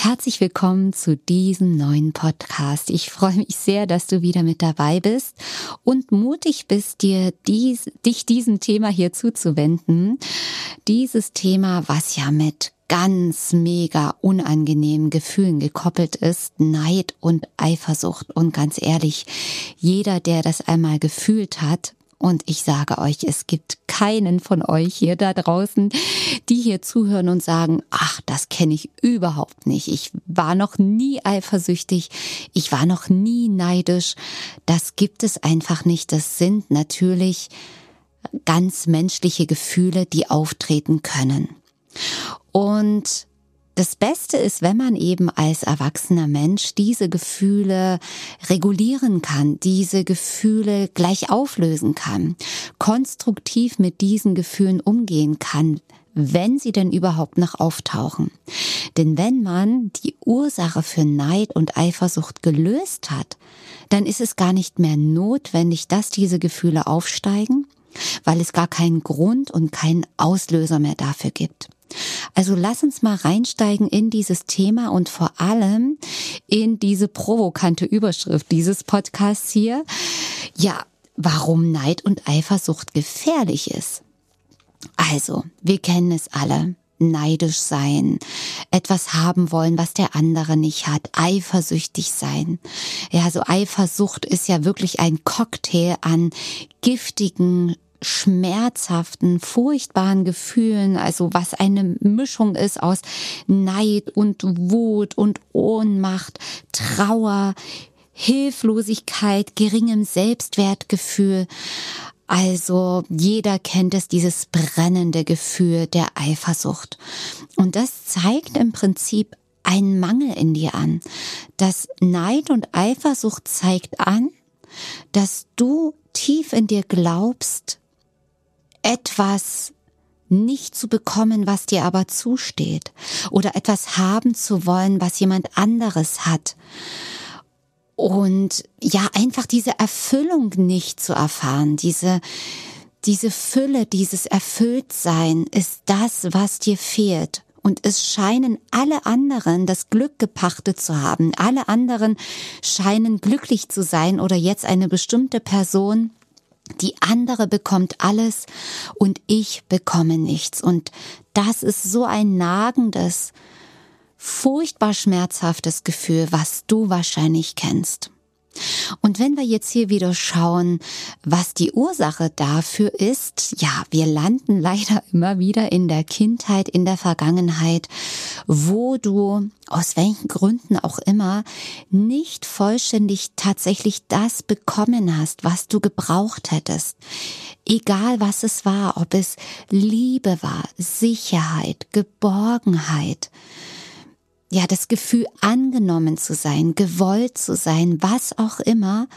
Herzlich willkommen zu diesem neuen Podcast. Ich freue mich sehr, dass du wieder mit dabei bist und mutig bist, dir dies, dich diesem Thema hier zuzuwenden. Dieses Thema, was ja mit ganz mega unangenehmen Gefühlen gekoppelt ist, Neid und Eifersucht. Und ganz ehrlich, jeder, der das einmal gefühlt hat, und ich sage euch, es gibt keinen von euch hier da draußen, die hier zuhören und sagen, ach, das kenne ich überhaupt nicht. Ich war noch nie eifersüchtig. Ich war noch nie neidisch. Das gibt es einfach nicht. Das sind natürlich ganz menschliche Gefühle, die auftreten können. Und das Beste ist, wenn man eben als erwachsener Mensch diese Gefühle regulieren kann, diese Gefühle gleich auflösen kann, konstruktiv mit diesen Gefühlen umgehen kann, wenn sie denn überhaupt noch auftauchen. Denn wenn man die Ursache für Neid und Eifersucht gelöst hat, dann ist es gar nicht mehr notwendig, dass diese Gefühle aufsteigen, weil es gar keinen Grund und keinen Auslöser mehr dafür gibt. Also lass uns mal reinsteigen in dieses Thema und vor allem in diese provokante Überschrift dieses Podcasts hier. Ja, warum Neid und Eifersucht gefährlich ist. Also, wir kennen es alle neidisch sein, etwas haben wollen, was der andere nicht hat, eifersüchtig sein. Ja, so Eifersucht ist ja wirklich ein Cocktail an giftigen schmerzhaften, furchtbaren Gefühlen, also was eine Mischung ist aus Neid und Wut und Ohnmacht, Trauer, Hilflosigkeit, geringem Selbstwertgefühl. Also jeder kennt es, dieses brennende Gefühl der Eifersucht. Und das zeigt im Prinzip einen Mangel in dir an. Das Neid und Eifersucht zeigt an, dass du tief in dir glaubst, etwas nicht zu bekommen, was dir aber zusteht, oder etwas haben zu wollen, was jemand anderes hat. Und ja, einfach diese Erfüllung nicht zu erfahren, diese, diese Fülle, dieses Erfülltsein ist das, was dir fehlt. Und es scheinen alle anderen das Glück gepachtet zu haben. Alle anderen scheinen glücklich zu sein oder jetzt eine bestimmte Person die andere bekommt alles und ich bekomme nichts. Und das ist so ein nagendes, furchtbar schmerzhaftes Gefühl, was du wahrscheinlich kennst. Und wenn wir jetzt hier wieder schauen, was die Ursache dafür ist, ja, wir landen leider immer wieder in der Kindheit, in der Vergangenheit, wo du aus welchen Gründen auch immer nicht vollständig tatsächlich das bekommen hast, was du gebraucht hättest. Egal was es war, ob es Liebe war, Sicherheit, Geborgenheit, ja, das Gefühl angenommen zu sein, gewollt zu sein, was auch immer,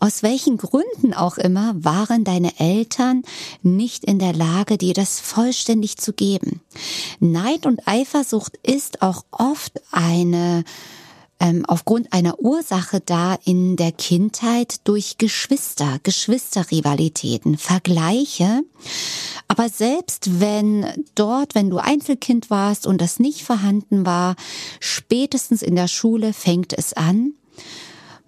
aus welchen Gründen auch immer waren deine Eltern nicht in der Lage, dir das vollständig zu geben. Neid und Eifersucht ist auch oft eine ähm, aufgrund einer Ursache da in der Kindheit durch Geschwister, Geschwisterrivalitäten, Vergleiche. Aber selbst wenn dort, wenn du Einzelkind warst und das nicht vorhanden war, spätestens in der Schule fängt es an,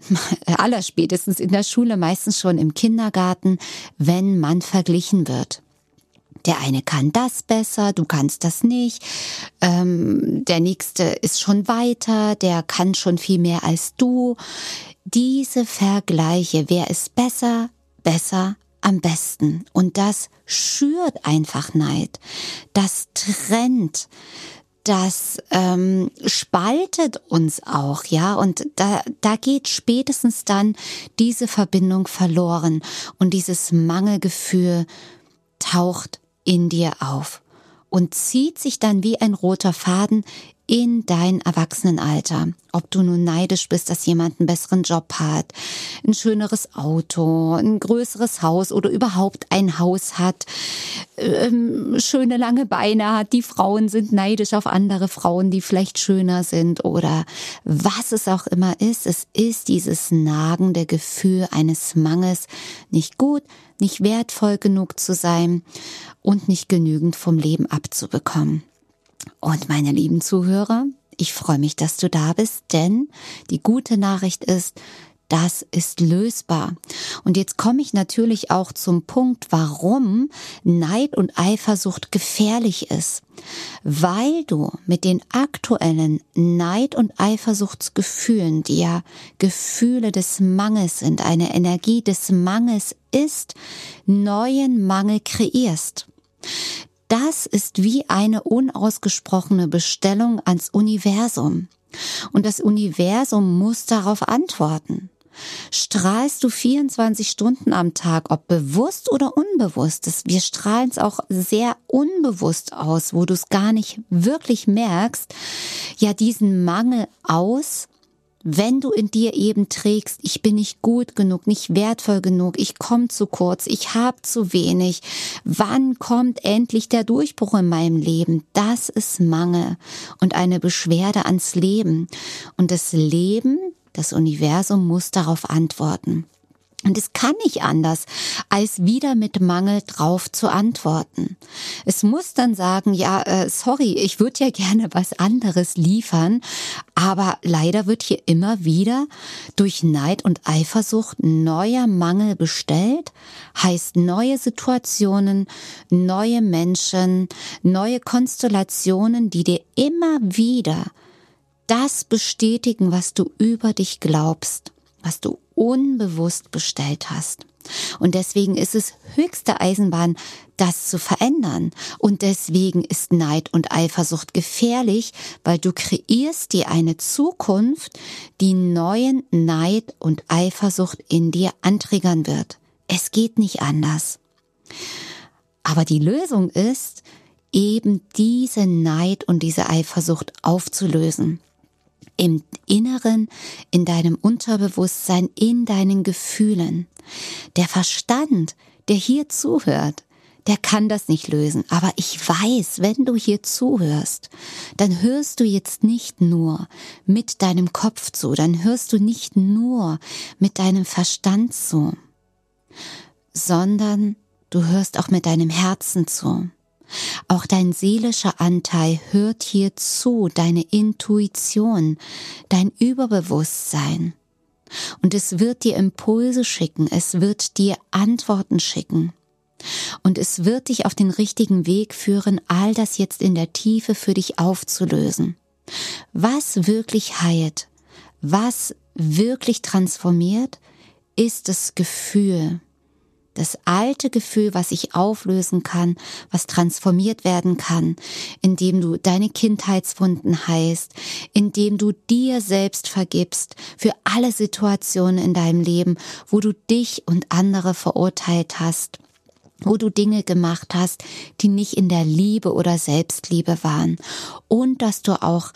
allerspätestens in der Schule, meistens schon im Kindergarten, wenn man verglichen wird der eine kann das besser, du kannst das nicht, ähm, der nächste ist schon weiter, der kann schon viel mehr als du. diese Vergleiche, wer ist besser, besser, am besten. Und das schürt einfach Neid. Das trennt. Das ähm, spaltet uns auch, ja, und da, da geht spätestens dann diese Verbindung verloren und dieses Mangelgefühl taucht in dir auf und zieht sich dann wie ein roter Faden in dein Erwachsenenalter. Ob du nun neidisch bist, dass jemand einen besseren Job hat, ein schöneres Auto, ein größeres Haus oder überhaupt ein Haus hat, ähm, schöne lange Beine hat, die Frauen sind neidisch auf andere Frauen, die vielleicht schöner sind oder was es auch immer ist. Es ist dieses nagende Gefühl eines Mangels, nicht gut, nicht wertvoll genug zu sein und nicht genügend vom Leben abzubekommen. Und meine lieben Zuhörer, ich freue mich, dass du da bist, denn die gute Nachricht ist, das ist lösbar. Und jetzt komme ich natürlich auch zum Punkt, warum Neid und Eifersucht gefährlich ist. Weil du mit den aktuellen Neid- und Eifersuchtsgefühlen, die ja Gefühle des Mangels sind, eine Energie des Mangels ist, neuen Mangel kreierst das ist wie eine unausgesprochene Bestellung ans Universum. Und das Universum muss darauf antworten. Strahlst du 24 Stunden am Tag, ob bewusst oder unbewusst? Wir strahlen es auch sehr unbewusst aus, wo du es gar nicht wirklich merkst, ja diesen Mangel aus, wenn du in dir eben trägst, ich bin nicht gut genug, nicht wertvoll genug, ich komme zu kurz, ich habe zu wenig, wann kommt endlich der Durchbruch in meinem Leben? Das ist Mangel und eine Beschwerde ans Leben. Und das Leben, das Universum muss darauf antworten. Und es kann nicht anders, als wieder mit Mangel drauf zu antworten. Es muss dann sagen, ja, äh, sorry, ich würde ja gerne was anderes liefern, aber leider wird hier immer wieder durch Neid und Eifersucht neuer Mangel bestellt, heißt neue Situationen, neue Menschen, neue Konstellationen, die dir immer wieder das bestätigen, was du über dich glaubst was du unbewusst bestellt hast. Und deswegen ist es höchste Eisenbahn, das zu verändern. Und deswegen ist Neid und Eifersucht gefährlich, weil du kreierst dir eine Zukunft, die neuen Neid und Eifersucht in dir antriggern wird. Es geht nicht anders. Aber die Lösung ist, eben diese Neid und diese Eifersucht aufzulösen im Inneren, in deinem Unterbewusstsein, in deinen Gefühlen. Der Verstand, der hier zuhört, der kann das nicht lösen. Aber ich weiß, wenn du hier zuhörst, dann hörst du jetzt nicht nur mit deinem Kopf zu, dann hörst du nicht nur mit deinem Verstand zu, sondern du hörst auch mit deinem Herzen zu. Auch dein seelischer Anteil hört hier zu, deine Intuition, dein Überbewusstsein. Und es wird dir Impulse schicken, es wird dir Antworten schicken. Und es wird dich auf den richtigen Weg führen, all das jetzt in der Tiefe für dich aufzulösen. Was wirklich heilt, was wirklich transformiert, ist das Gefühl, das alte Gefühl, was sich auflösen kann, was transformiert werden kann, indem du deine Kindheitswunden heilst, indem du dir selbst vergibst für alle Situationen in deinem Leben, wo du dich und andere verurteilt hast wo du Dinge gemacht hast, die nicht in der Liebe oder Selbstliebe waren. Und dass du auch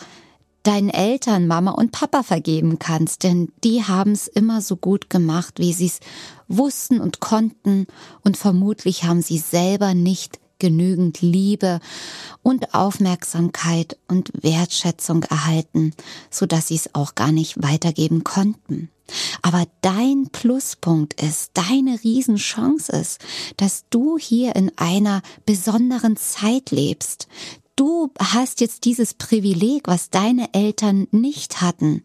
deinen Eltern, Mama und Papa vergeben kannst, denn die haben es immer so gut gemacht, wie sie es wussten und konnten, und vermutlich haben sie selber nicht genügend Liebe und Aufmerksamkeit und Wertschätzung erhalten, so dass sie es auch gar nicht weitergeben konnten. Aber dein Pluspunkt ist, deine Riesenchance ist, dass du hier in einer besonderen Zeit lebst du hast jetzt dieses Privileg, was deine Eltern nicht hatten,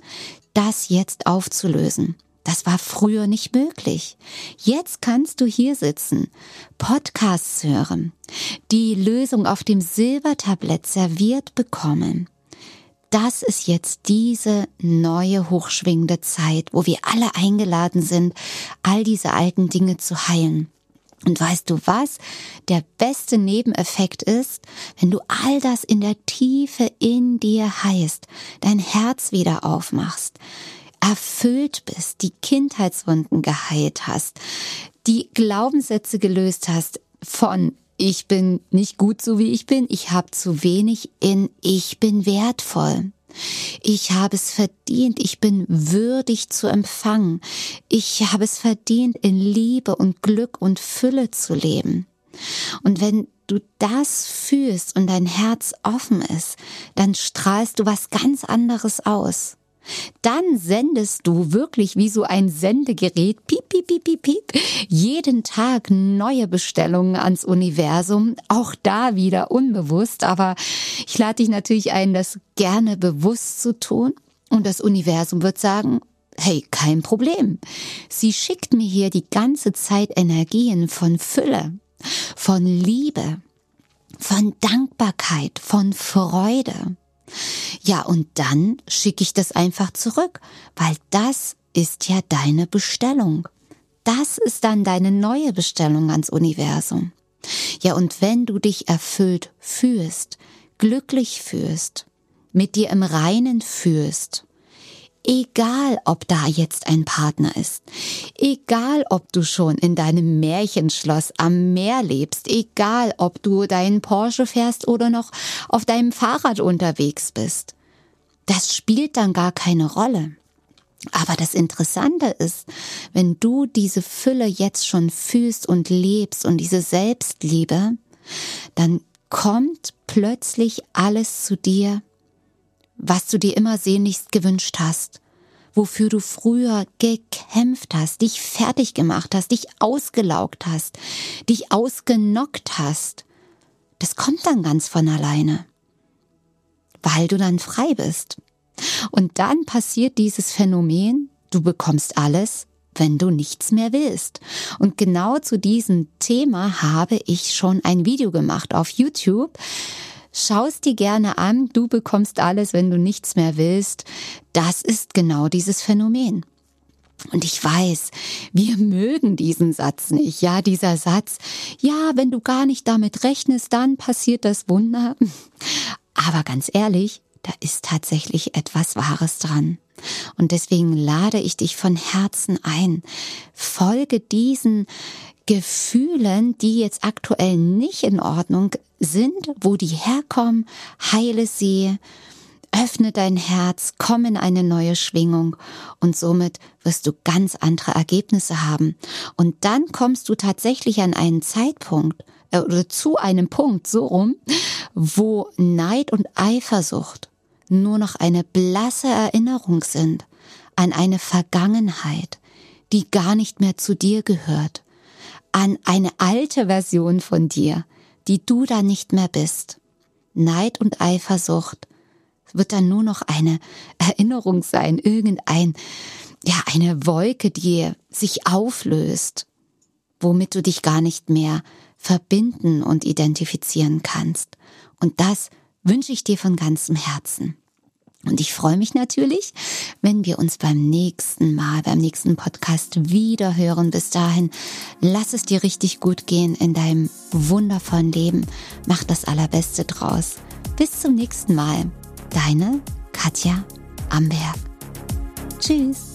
das jetzt aufzulösen. Das war früher nicht möglich. Jetzt kannst du hier sitzen, Podcasts hören, die Lösung auf dem Silbertablett serviert bekommen, das ist jetzt diese neue hochschwingende Zeit, wo wir alle eingeladen sind, all diese alten Dinge zu heilen. Und weißt du was? Der beste Nebeneffekt ist, wenn du all das in der Tiefe in dir heißt, dein Herz wieder aufmachst, erfüllt bist, die Kindheitswunden geheilt hast, die Glaubenssätze gelöst hast von ich bin nicht gut so wie ich bin, ich habe zu wenig in ich bin wertvoll. Ich habe es verdient, ich bin würdig zu empfangen. Ich habe es verdient, in Liebe und Glück und Fülle zu leben. Und wenn du das fühlst und dein Herz offen ist, dann strahlst du was ganz anderes aus dann sendest du wirklich wie so ein Sendegerät, piep, piep, piep, piep, piep, jeden Tag neue Bestellungen ans Universum, auch da wieder unbewusst, aber ich lade dich natürlich ein, das gerne bewusst zu tun und das Universum wird sagen, hey, kein Problem. Sie schickt mir hier die ganze Zeit Energien von Fülle, von Liebe, von Dankbarkeit, von Freude. Ja, und dann schicke ich das einfach zurück, weil das ist ja deine Bestellung. Das ist dann deine neue Bestellung ans Universum. Ja, und wenn du dich erfüllt fühlst, glücklich fühlst, mit dir im Reinen fühlst, Egal, ob da jetzt ein Partner ist, egal, ob du schon in deinem Märchenschloss am Meer lebst, egal, ob du deinen Porsche fährst oder noch auf deinem Fahrrad unterwegs bist, das spielt dann gar keine Rolle. Aber das Interessante ist, wenn du diese Fülle jetzt schon fühlst und lebst und diese Selbstliebe, dann kommt plötzlich alles zu dir, was du dir immer sehnlichst gewünscht hast, wofür du früher gekämpft hast, dich fertig gemacht hast, dich ausgelaugt hast, dich ausgenockt hast, das kommt dann ganz von alleine, weil du dann frei bist. Und dann passiert dieses Phänomen, du bekommst alles, wenn du nichts mehr willst. Und genau zu diesem Thema habe ich schon ein Video gemacht auf YouTube. Schaust dir gerne an, du bekommst alles, wenn du nichts mehr willst. Das ist genau dieses Phänomen. Und ich weiß, wir mögen diesen Satz nicht. Ja, dieser Satz, ja, wenn du gar nicht damit rechnest, dann passiert das Wunder. Aber ganz ehrlich, da ist tatsächlich etwas Wahres dran. Und deswegen lade ich dich von Herzen ein. Folge diesen Gefühlen, die jetzt aktuell nicht in Ordnung sind, wo die herkommen, heile sie, öffne dein Herz, komm in eine neue Schwingung und somit wirst du ganz andere Ergebnisse haben. Und dann kommst du tatsächlich an einen Zeitpunkt äh, oder zu einem Punkt so rum, wo Neid und Eifersucht nur noch eine blasse Erinnerung sind an eine Vergangenheit, die gar nicht mehr zu dir gehört an eine alte Version von dir, die du da nicht mehr bist. Neid und Eifersucht wird dann nur noch eine Erinnerung sein, irgendein, ja, eine Wolke, die sich auflöst, womit du dich gar nicht mehr verbinden und identifizieren kannst. Und das wünsche ich dir von ganzem Herzen. Und ich freue mich natürlich, wenn wir uns beim nächsten Mal, beim nächsten Podcast wieder hören. Bis dahin, lass es dir richtig gut gehen in deinem wundervollen Leben. Mach das Allerbeste draus. Bis zum nächsten Mal. Deine Katja Amberg. Tschüss.